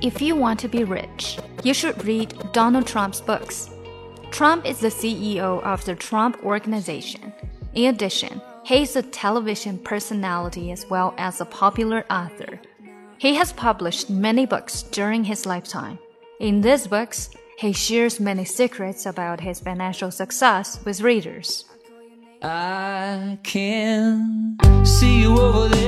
If you want to be rich, you should read Donald Trump's books. Trump is the CEO of the Trump Organization. In addition, he is a television personality as well as a popular author. He has published many books during his lifetime. In these books, he shares many secrets about his financial success with readers. I can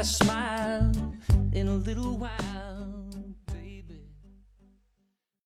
a smile in a little while.